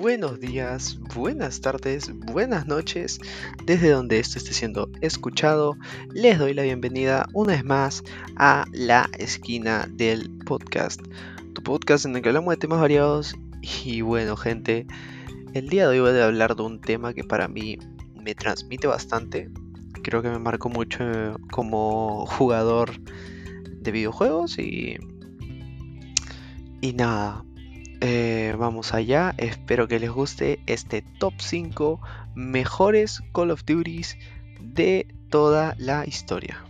buenos días, buenas tardes, buenas noches, desde donde esto esté siendo escuchado. Les doy la bienvenida una vez más a la esquina del podcast, tu podcast en el que hablamos de temas variados. Y bueno, gente, el día de hoy voy a hablar de un tema que para mí me transmite bastante. Creo que me marcó mucho como jugador de videojuegos y. Y nada, eh, vamos allá, espero que les guste este top 5 mejores Call of Duties de toda la historia.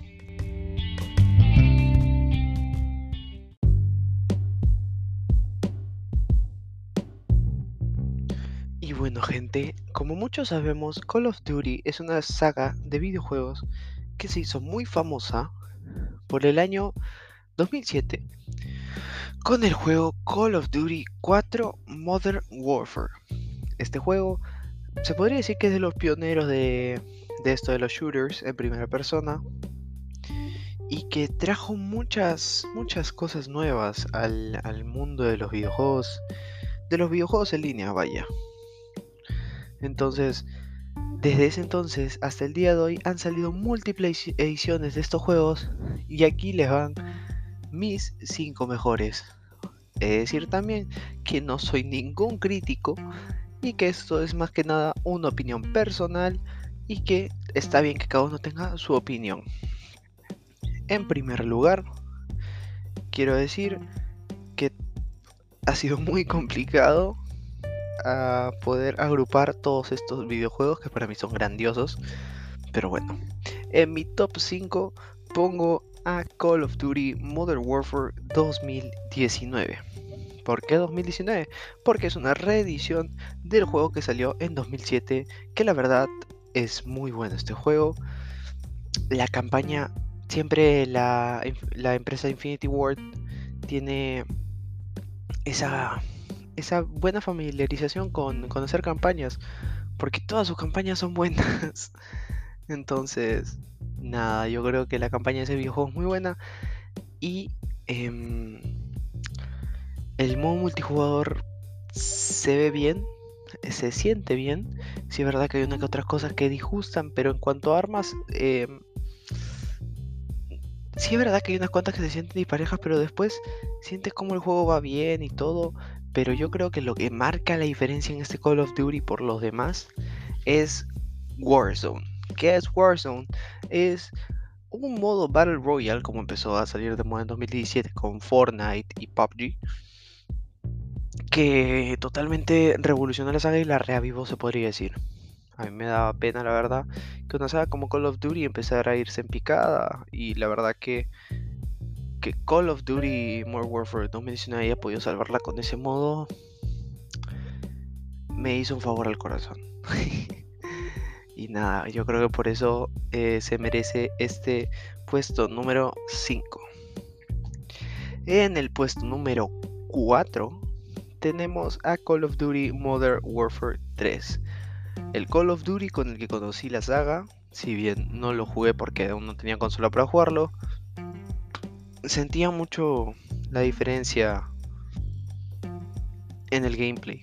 Y bueno gente, como muchos sabemos, Call of Duty es una saga de videojuegos que se hizo muy famosa por el año 2007 con el juego Call of Duty 4 Modern Warfare. Este juego se podría decir que es de los pioneros de, esto de los shooters en primera persona y que trajo muchas, muchas cosas nuevas al, mundo de los videojuegos, de los videojuegos en línea, vaya. Entonces, desde ese entonces hasta el día de hoy han salido múltiples ediciones de estos juegos y aquí les van mis 5 mejores. Es decir también que no soy ningún crítico y que esto es más que nada una opinión personal y que está bien que cada uno tenga su opinión. En primer lugar, quiero decir que ha sido muy complicado a ah, poder agrupar todos estos videojuegos que para mí son grandiosos. Pero bueno, en mi top 5 pongo a Call of Duty Modern Warfare 2019. ¿Por qué 2019? Porque es una reedición del juego que salió en 2007, que la verdad es muy bueno este juego. La campaña, siempre la, empresa Infinity Ward tiene esa, esa buena familiarización con hacer campañas, porque todas sus campañas son buenas. Entonces, nada, yo creo que la campaña de ese videojuego es muy buena. Y em, el modo multijugador se ve bien, se siente bien. Sí es verdad que hay una que otras cosas que disgustan, pero en cuanto a armas, em, sí es verdad que hay unas cuantas que se sienten disparejas, pero después sientes como el juego va bien y todo. Pero yo creo que lo que marca la diferencia en este Call of Duty por los demás es Warzone. ¿Qué es Warzone? Es un modo Battle Royale como empezó a salir de moda en 2017 con Fortnite y PUBG que totalmente revolucionó la saga y la reavivó se podría decir. A mí me daba pena la verdad que una saga como Call of Duty empezara a irse en picada y la verdad que que Call of Duty Modern Warfare 2019 haya podido salvarla con ese modo me hizo un favor al corazón. Y nada, yo creo que por eso eh, se merece este puesto número 5. En el puesto número 4 tenemos a Call of Duty Modern Warfare 3. El Call of Duty con el que conocí la saga, si bien no lo jugué porque aún no tenía consola para jugarlo, sentía mucho la diferencia en el gameplay.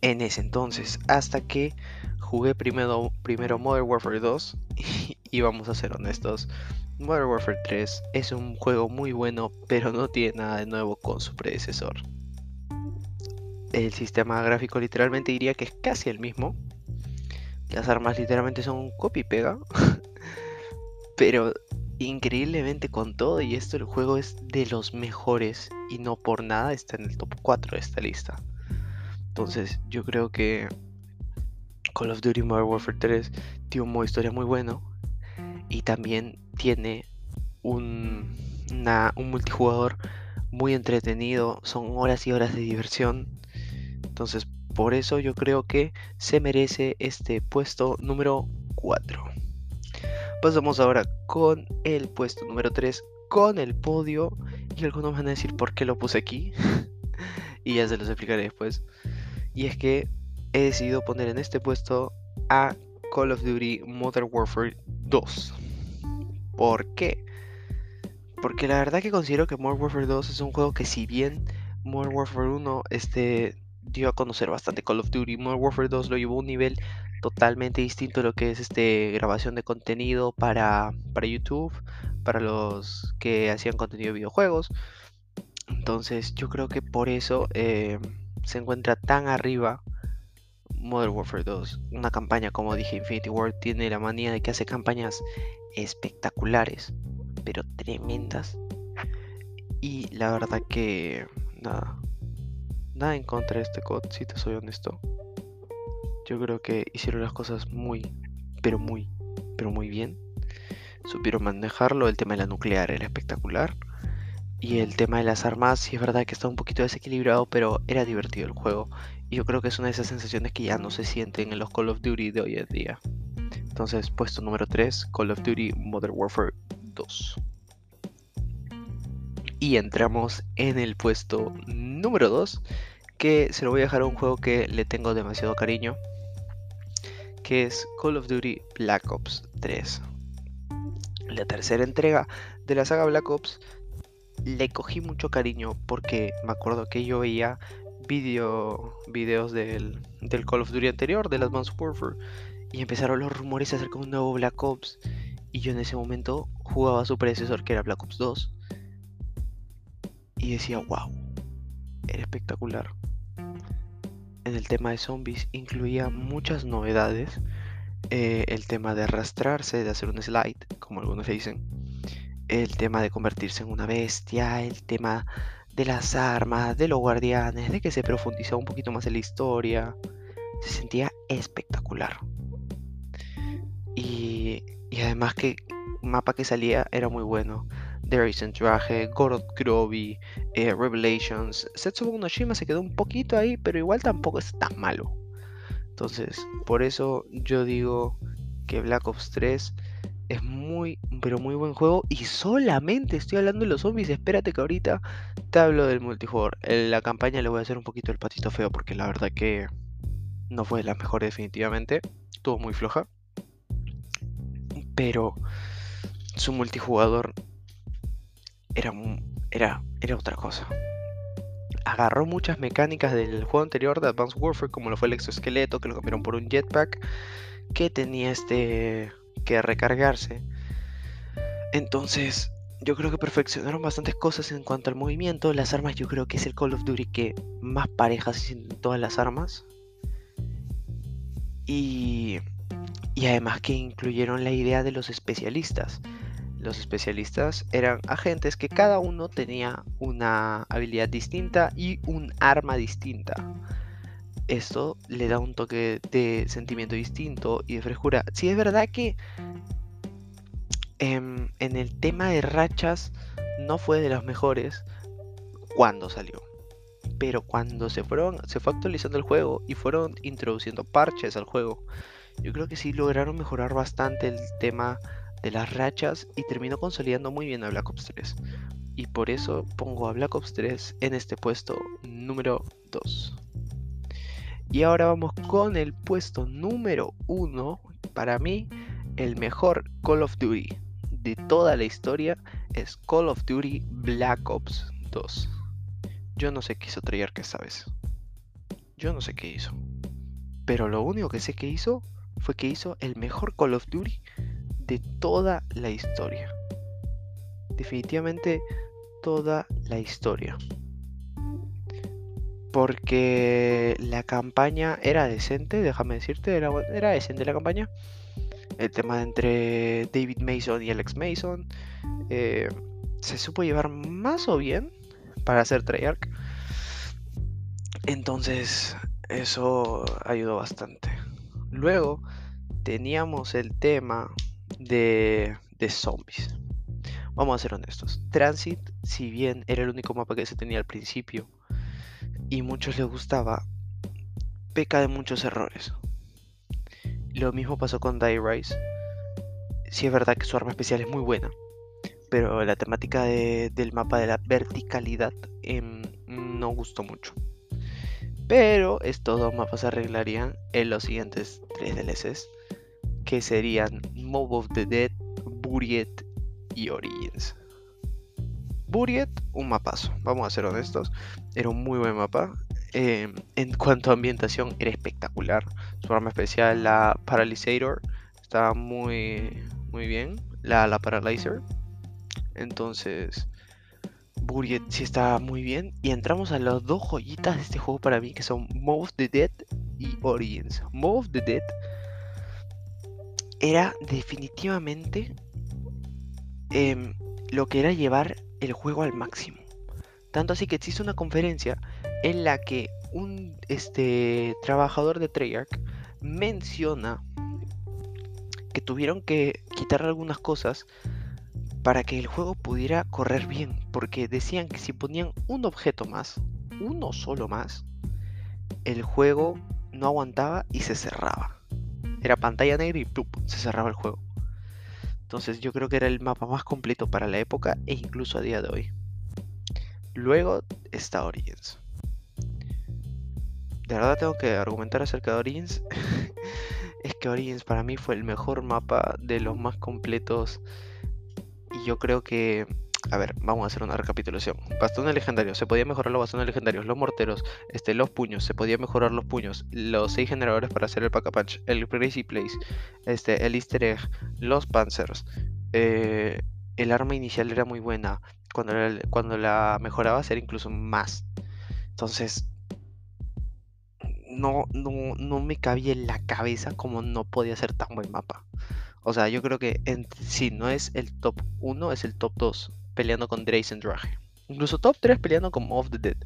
En ese entonces, hasta que jugué primero, primero Modern Warfare 2 y, vamos a ser honestos, Modern Warfare 3 es un juego muy bueno, pero no tiene nada de nuevo con su predecesor. El sistema gráfico literalmente diría que es casi el mismo. Las armas literalmente son un copy pega. pero increíblemente con todo y esto el juego es de los mejores y no por nada está en el top 4 de esta lista. Entonces yo creo que Call of Duty Modern Warfare 3 tiene un modo historia muy bueno y también tiene un, un multijugador muy entretenido, son horas y horas de diversión. Entonces, por eso yo creo que se merece este puesto número 4. Pasamos ahora con el puesto número 3, con el podio. Y algunos van a decir por qué lo puse aquí. y ya se los explicaré después. Y es que he decidido poner en este puesto a Call of Duty Modern Warfare 2. ¿Por qué? Porque la verdad que considero que Modern Warfare 2 es un juego que si bien Modern Warfare 1 este, dio a conocer bastante Call of Duty. Modern Warfare 2 lo llevó a un nivel totalmente distinto a lo que es este grabación de contenido para, para YouTube, para los que hacían contenido de videojuegos. Entonces yo creo que por eso eh, se encuentra tan arriba Modern Warfare 2. Una campaña, como dije, Infinity War tiene la manía de que hace campañas espectaculares, pero tremendas. Y la verdad que nada, nada en contra de este COD, si te soy honesto. Yo creo que hicieron las cosas muy, pero muy, pero muy bien. Supieron manejarlo. El tema de la nuclear era espectacular. Y el tema de las armas, sí es verdad que está un poquito desequilibrado, pero era divertido el juego. Yo creo que es una de esas sensaciones que ya no se sienten en los Call of Duty de hoy en día. Entonces, puesto número 3, Call of Duty Modern Warfare 2. Y entramos en el puesto número 2, que se lo voy a dejar a un juego que le tengo demasiado cariño, que es Call of Duty Black Ops 3. La tercera entrega de la saga Black Ops le cogí mucho cariño porque me acuerdo que yo veía video, videos del, del Call of Duty anterior, del Advanced Warfare, y empezaron los rumores acerca de un nuevo Black Ops. Y yo en ese momento jugaba a su predecesor que era Black Ops 2. Y decía, wow, era espectacular. En el tema de zombies incluía muchas novedades. Eh, el tema de arrastrarse, de hacer un slide, como algunos dicen el tema de convertirse en una bestia, el tema de las armas, de los guardianes, de que se profundizaba un poquito más en la historia. Se sentía espectacular. Y, además que el mapa que salía era muy bueno. There is Traje, Gorod Groby, eh, Revelations. Setsubo no Shima se quedó un poquito ahí, pero igual tampoco es tan malo. Entonces, por eso yo digo que Black Ops 3 es muy, pero muy buen juego. Y solamente estoy hablando de los zombies. Espérate que ahorita te hablo del multijugador. En la campaña le voy a hacer un poquito el patito feo porque la verdad que no fue la mejor definitivamente. Estuvo muy floja. Pero su multijugador era, era, era otra cosa. Agarró muchas mecánicas del juego anterior de Advanced Warfare, como lo fue el exoesqueleto, que lo cambiaron por un jetpack, que tenía este que recargarse. Entonces, yo creo que perfeccionaron bastantes cosas en cuanto al movimiento. Las armas, yo creo que es el Call of Duty que más parejas sienten todas las armas. Y, y además que incluyeron la idea de los especialistas. Los especialistas eran agentes que cada uno tenía una habilidad distinta y un arma distinta esto le da un toque de sentimiento distinto y de frescura. Si es verdad que em, en el tema de rachas no fue de los mejores cuando salió. Pero cuando se fueron, se fue actualizando el juego y fueron introduciendo parches al juego, yo creo que sí lograron mejorar bastante el tema de las rachas y terminó consolidando muy bien a Black Ops 3. Y por eso pongo a Black Ops 3 en este puesto número 2. Y ahora vamos con el puesto número uno. Para mí, el mejor Call of Duty de toda la historia es Call of Duty Black Ops 2. Yo no sé qué hizo Treyarch esta vez. Yo no sé qué hizo. Pero lo único que sé que hizo fue que hizo el mejor Call of Duty de toda la historia. Definitivamente toda la historia porque la campaña era decente, déjame decirte, era, decente la campaña. El tema entre David Mason y Alex Mason eh, se supo llevar más o bien para hacer Treyarch. Entonces, eso ayudó bastante. Luego teníamos el tema de, de zombies. Vamos a ser honestos. Transit, si bien era el único mapa que se tenía al principio, y muchos les gustaba, peca de muchos errores. Lo mismo pasó con Die Rise. Sí es verdad que su arma especial es muy buena, pero la temática del mapa de la verticalidad em, no gustó mucho. Pero estos dos mapas se arreglarían en los siguientes tres DLCs, que serían Mob of the Dead, Buried y Origins. Buried, un mapazo, vamos a ser honestos. Era un muy buen mapa. Em, en cuanto a ambientación, era espectacular. Su arma especial, la Paralysator, estaba muy, muy bien. La, la Paralyzer. Entonces, Buriet sí estaba muy bien. Y entramos a las dos joyitas de este juego para mí, que son Move the Dead y Origins. Move the Dead era definitivamente em, lo que era llevar el juego al máximo. Tanto así que existe una conferencia en la que un este, trabajador de Treyarch menciona que tuvieron que quitar algunas cosas para que el juego pudiera correr bien, porque decían que si ponían un objeto más, uno solo más, el juego no aguantaba y se cerraba. Era pantalla negra y se cerraba el juego. Entonces yo creo que era el mapa más completo para la época e incluso a día de hoy. Luego está Origins. De verdad tengo que argumentar acerca de Origins. es que Origins para mí fue el mejor mapa de los más completos. Y yo creo que a ver, vamos a hacer una recapitulación. Bastones legendarios, se podía mejorar los bastones legendarios, los morteros, este, los puños, se podía mejorar los puños, los 6 generadores para hacer el pack a punch, el crazy place, este, el easter egg, los panzers. Eh, el arma inicial era muy buena. Cuando la, cuando la mejorabas era incluso más. Entonces, no, no, no me cabía en la cabeza como no podía ser tan buen mapa. O sea, yo creo que si no es el top 1, es el top 2 peleando con Drazen Drage. Incluso top 3 peleando con Off the Dead.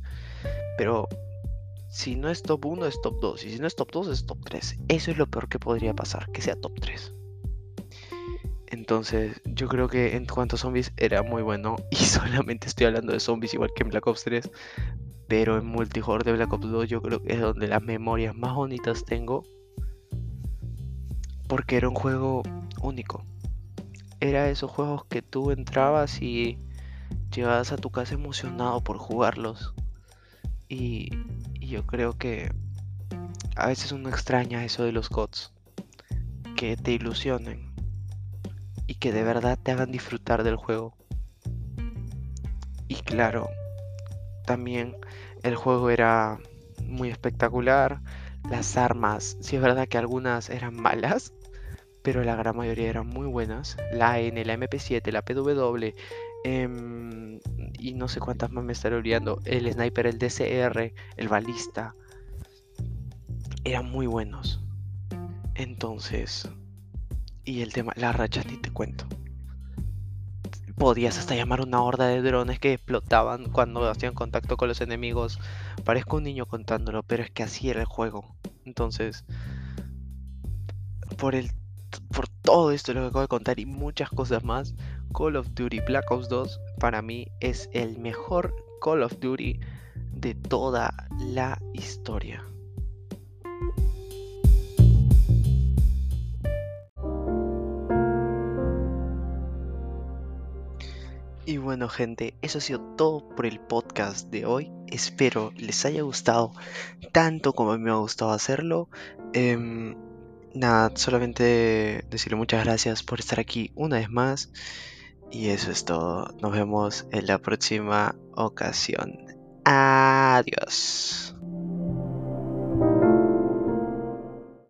Pero si no es top 1 es top 2. Y si no es top 2 es top 3. Eso es lo peor que podría pasar, que sea top 3. Entonces yo creo que en cuanto a zombies era muy bueno. Y solamente estoy hablando de zombies igual que en Black Ops 3. Pero en multijugador de Black Ops 2 yo creo que es donde las memorias más bonitas tengo. Porque era un juego único era esos juegos que tú entrabas y llegabas a tu casa emocionado por jugarlos. Y, yo creo que a veces uno extraña eso de los CODs. Que te ilusionen. Y que de verdad te hagan disfrutar del juego. Y claro, también el juego era muy espectacular. Las armas, si es verdad que algunas eran malas, pero la gran mayoría eran muy buenas. La N, la MP7, la PW, em, y no sé cuántas más me estaré olvidando. El sniper, el DCR, el balista, eran muy buenos. Entonces, y el tema, la racha ni te cuento. Podías hasta llamar una horda de drones que explotaban cuando hacían contacto con los enemigos. Parezco un niño contándolo, pero es que así era el juego. Entonces, por el por todo esto lo que acabo de contar y muchas cosas más, Call of Duty Black Ops 2 para mí es el mejor Call of Duty de toda la historia. Y bueno gente, eso ha sido todo por el podcast de hoy. Espero les haya gustado tanto como me ha gustado hacerlo. Em, nada, solamente decirle muchas gracias por estar aquí una vez más. Y eso es todo. Nos vemos en la próxima ocasión. Adiós.